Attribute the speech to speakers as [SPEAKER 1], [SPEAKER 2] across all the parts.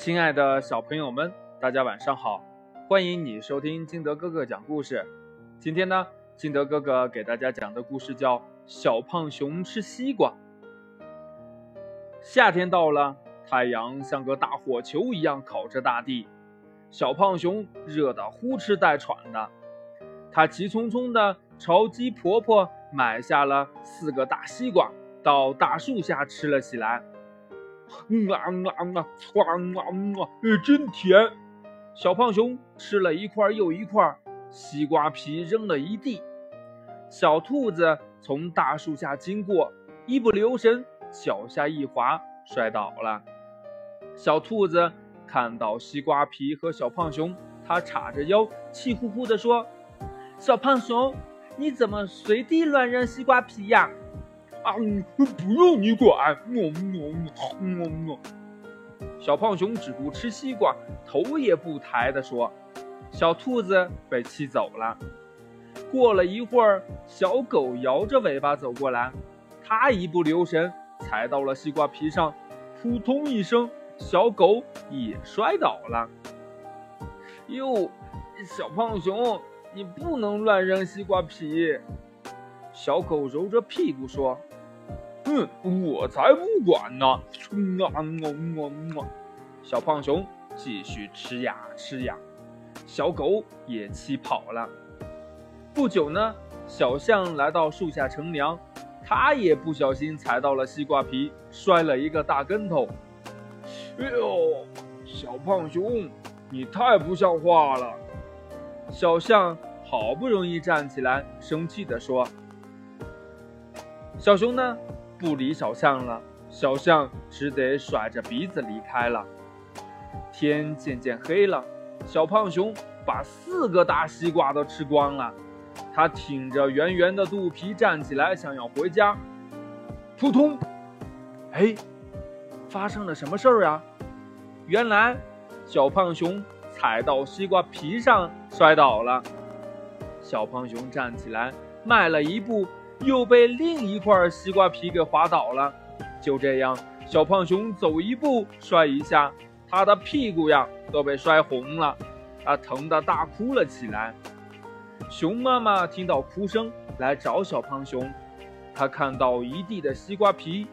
[SPEAKER 1] 亲爱的小朋友们，大家晚上好！欢迎你收听金德哥哥讲故事。今天呢，金德哥哥给大家讲的故事叫《小胖熊吃西瓜》。夏天到了，太阳像个大火球一样烤着大地，小胖熊热得呼哧带喘的。他急匆匆地朝鸡婆婆买下了四个大西瓜，到大树下吃了起来。嗯啊嗯啊嗯啊！哇哇哇！真甜！小胖熊吃了一块又一块，西瓜皮扔了一地。小兔子从大树下经过，一不留神脚下一滑，摔倒了。小兔子看到西瓜皮和小胖熊，它叉着腰，气呼呼地说：“小胖熊，你怎么随地乱扔西瓜皮呀？”
[SPEAKER 2] 啊，不用你管！么么么么么。
[SPEAKER 1] 小胖熊只顾吃西瓜，头也不抬地说：“小兔子被气走了。”过了一会儿，小狗摇着尾巴走过来，它一不留神踩到了西瓜皮上，扑通一声，小狗也摔倒了。哟，小胖熊，你不能乱扔西瓜皮！小狗揉着屁股说。
[SPEAKER 2] 哼，我才不管呢！啊啊
[SPEAKER 1] 啊！小胖熊继续吃呀吃呀，小狗也气跑了。不久呢，小象来到树下乘凉，它也不小心踩到了西瓜皮，摔了一个大跟头。
[SPEAKER 2] 哎呦，小胖熊，你太不像话了！
[SPEAKER 1] 小象好不容易站起来，生气地说：“小熊呢？”不理小象了，小象只得甩着鼻子离开了。天渐渐黑了，小胖熊把四个大西瓜都吃光了。它挺着圆圆的肚皮站起来，想要回家。扑通！哎，发生了什么事儿啊？原来小胖熊踩到西瓜皮上摔倒了。小胖熊站起来，迈了一步。又被另一块西瓜皮给滑倒了。就这样，小胖熊走一步摔一下，他的屁股呀都被摔红了，他疼得大哭了起来。熊妈妈听到哭声来找小胖熊，他看到一地的西瓜皮，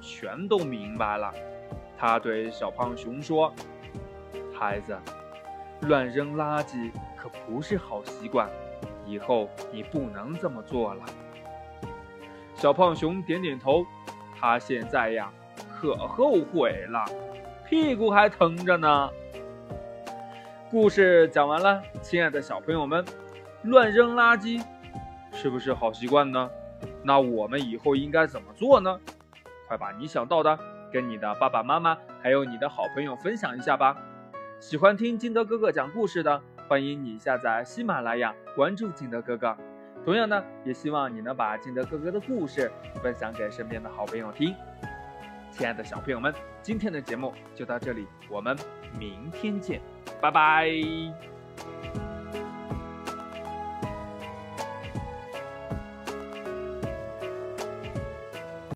[SPEAKER 1] 全都明白了。他对小胖熊说：“孩子，乱扔垃圾可不是好习惯，以后你不能这么做了。”小胖熊点点头，他现在呀可后悔了，屁股还疼着呢。故事讲完了，亲爱的小朋友们，乱扔垃圾是不是好习惯呢？那我们以后应该怎么做呢？快把你想到的跟你的爸爸妈妈还有你的好朋友分享一下吧。喜欢听金德哥哥讲故事的，欢迎你下载喜马拉雅，关注金德哥哥。同样呢，也希望你能把金德哥哥的故事分享给身边的好朋友听。亲爱的小朋友们，今天的节目就到这里，我们明天见，拜拜。